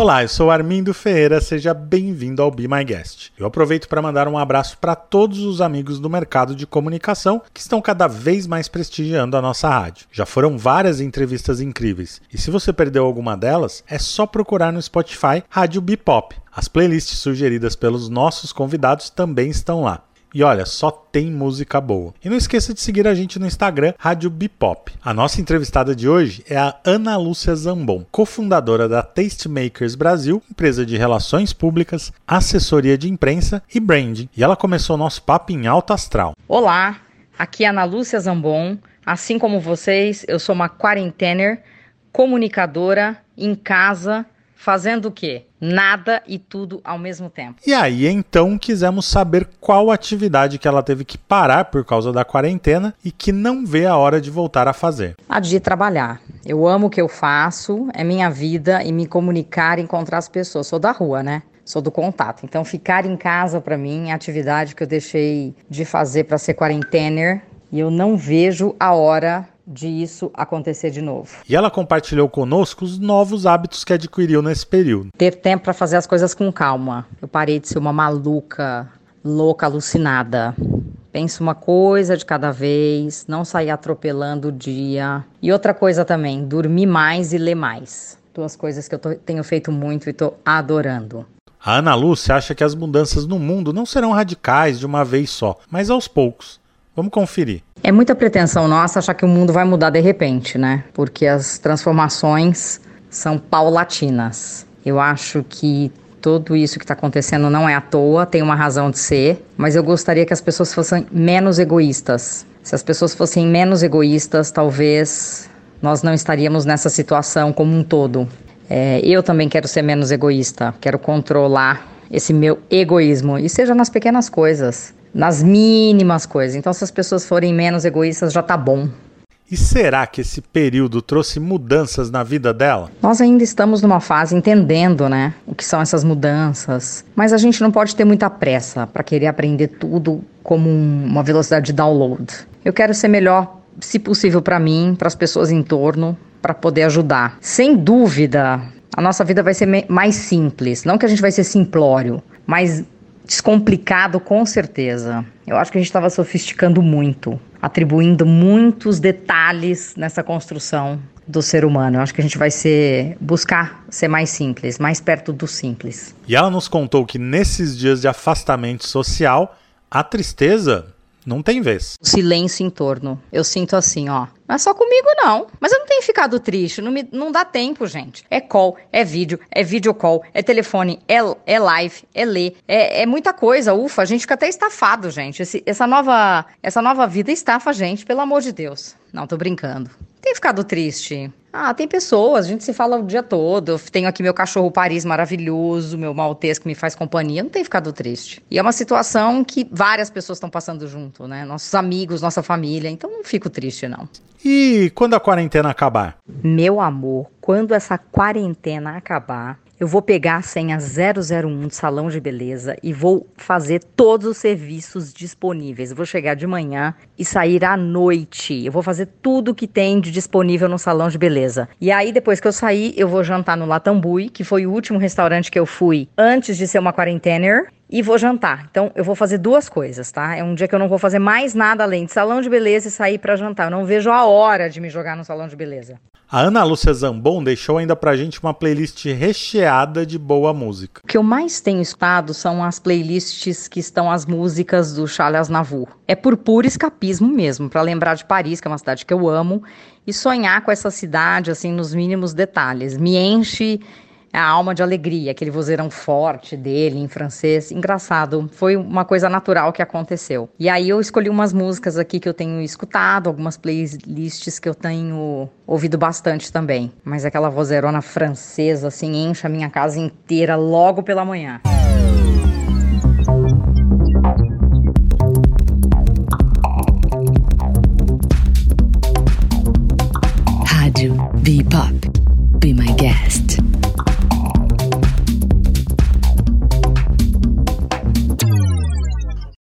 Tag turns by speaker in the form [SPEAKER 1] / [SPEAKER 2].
[SPEAKER 1] Olá, eu sou Armindo Ferreira, seja bem-vindo ao Be My Guest. Eu aproveito para mandar um abraço para todos os amigos do mercado de comunicação que estão cada vez mais prestigiando a nossa rádio. Já foram várias entrevistas incríveis, e se você perdeu alguma delas, é só procurar no Spotify Rádio Bipop. As playlists sugeridas pelos nossos convidados também estão lá. E olha, só tem música boa. E não esqueça de seguir a gente no Instagram, Rádio Bipop. A nossa entrevistada de hoje é a Ana Lúcia Zambon, cofundadora da Tastemakers Brasil, empresa de relações públicas, assessoria de imprensa e branding. E ela começou nosso papo em alto astral.
[SPEAKER 2] Olá, aqui é Ana Lúcia Zambon. Assim como vocês, eu sou uma quarentener, comunicadora em casa fazendo o quê? Nada e tudo ao mesmo tempo.
[SPEAKER 1] E aí, então, quisemos saber qual atividade que ela teve que parar por causa da quarentena e que não vê a hora de voltar a fazer.
[SPEAKER 2] A de trabalhar. Eu amo o que eu faço, é minha vida e me comunicar encontrar as pessoas. Sou da rua, né? Sou do contato. Então, ficar em casa para mim é a atividade que eu deixei de fazer para ser quarentener e eu não vejo a hora de isso acontecer de novo.
[SPEAKER 1] E ela compartilhou conosco os novos hábitos que adquiriu nesse período.
[SPEAKER 2] Ter tempo para fazer as coisas com calma. Eu parei de ser uma maluca, louca, alucinada. Penso uma coisa de cada vez, não sair atropelando o dia. E outra coisa também, dormir mais e ler mais. Duas coisas que eu tô, tenho feito muito e estou adorando.
[SPEAKER 1] A Ana Lúcia acha que as mudanças no mundo não serão radicais de uma vez só, mas aos poucos. Vamos conferir.
[SPEAKER 2] É muita pretensão nossa achar que o mundo vai mudar de repente, né? Porque as transformações são paulatinas. Eu acho que tudo isso que está acontecendo não é à toa, tem uma razão de ser, mas eu gostaria que as pessoas fossem menos egoístas. Se as pessoas fossem menos egoístas, talvez nós não estaríamos nessa situação como um todo. É, eu também quero ser menos egoísta, quero controlar esse meu egoísmo, e seja nas pequenas coisas nas mínimas coisas. Então, se as pessoas forem menos egoístas, já tá bom.
[SPEAKER 1] E será que esse período trouxe mudanças na vida dela?
[SPEAKER 2] Nós ainda estamos numa fase entendendo, né, o que são essas mudanças, mas a gente não pode ter muita pressa para querer aprender tudo como um, uma velocidade de download. Eu quero ser melhor, se possível, para mim, para as pessoas em torno, para poder ajudar. Sem dúvida, a nossa vida vai ser mais simples. Não que a gente vai ser simplório, mas descomplicado com certeza. Eu acho que a gente estava sofisticando muito, atribuindo muitos detalhes nessa construção do ser humano. Eu acho que a gente vai ser buscar ser mais simples, mais perto do simples.
[SPEAKER 1] E ela nos contou que nesses dias de afastamento social, a tristeza não tem vez.
[SPEAKER 2] O silêncio em torno. Eu sinto assim, ó. Não é só comigo, não. Mas eu não tenho ficado triste. Não, me, não dá tempo, gente. É call, é vídeo, é video call, é telefone, é, é live, é ler. É, é muita coisa. Ufa, a gente fica até estafado, gente. Esse, essa, nova, essa nova vida estafa a gente, pelo amor de Deus. Não, tô brincando. Tem ficado triste. Ah, tem pessoas, a gente se fala o dia todo. Eu tenho aqui meu cachorro Paris maravilhoso, meu maltês que me faz companhia. Não tem ficado triste. E é uma situação que várias pessoas estão passando junto, né? Nossos amigos, nossa família. Então não fico triste, não.
[SPEAKER 1] E quando a quarentena acabar?
[SPEAKER 2] Meu amor, quando essa quarentena acabar, eu vou pegar a senha 001 de salão de beleza e vou fazer todos os serviços disponíveis. Eu vou chegar de manhã e sair à noite. Eu vou fazer tudo que tem de disponível no salão de beleza. E aí, depois que eu sair, eu vou jantar no Latambui, que foi o último restaurante que eu fui antes de ser uma quarentener e vou jantar. Então, eu vou fazer duas coisas, tá? É um dia que eu não vou fazer mais nada além de salão de beleza e sair para jantar. Eu não vejo a hora de me jogar no salão de beleza.
[SPEAKER 1] A Ana Lúcia Zambon deixou ainda pra gente uma playlist recheada de boa música.
[SPEAKER 2] O que eu mais tenho escutado são as playlists que estão as músicas do Charles Aznavour. É por puro escapismo mesmo, para lembrar de Paris, que é uma cidade que eu amo, e sonhar com essa cidade assim nos mínimos detalhes. Me enche a alma de alegria, aquele vozeirão forte dele em francês. Engraçado, foi uma coisa natural que aconteceu. E aí eu escolhi umas músicas aqui que eu tenho escutado, algumas playlists que eu tenho ouvido bastante também. Mas aquela vozeirona francesa, assim, enche a minha casa inteira logo pela manhã.
[SPEAKER 3] Rádio Bebop. Be my guest.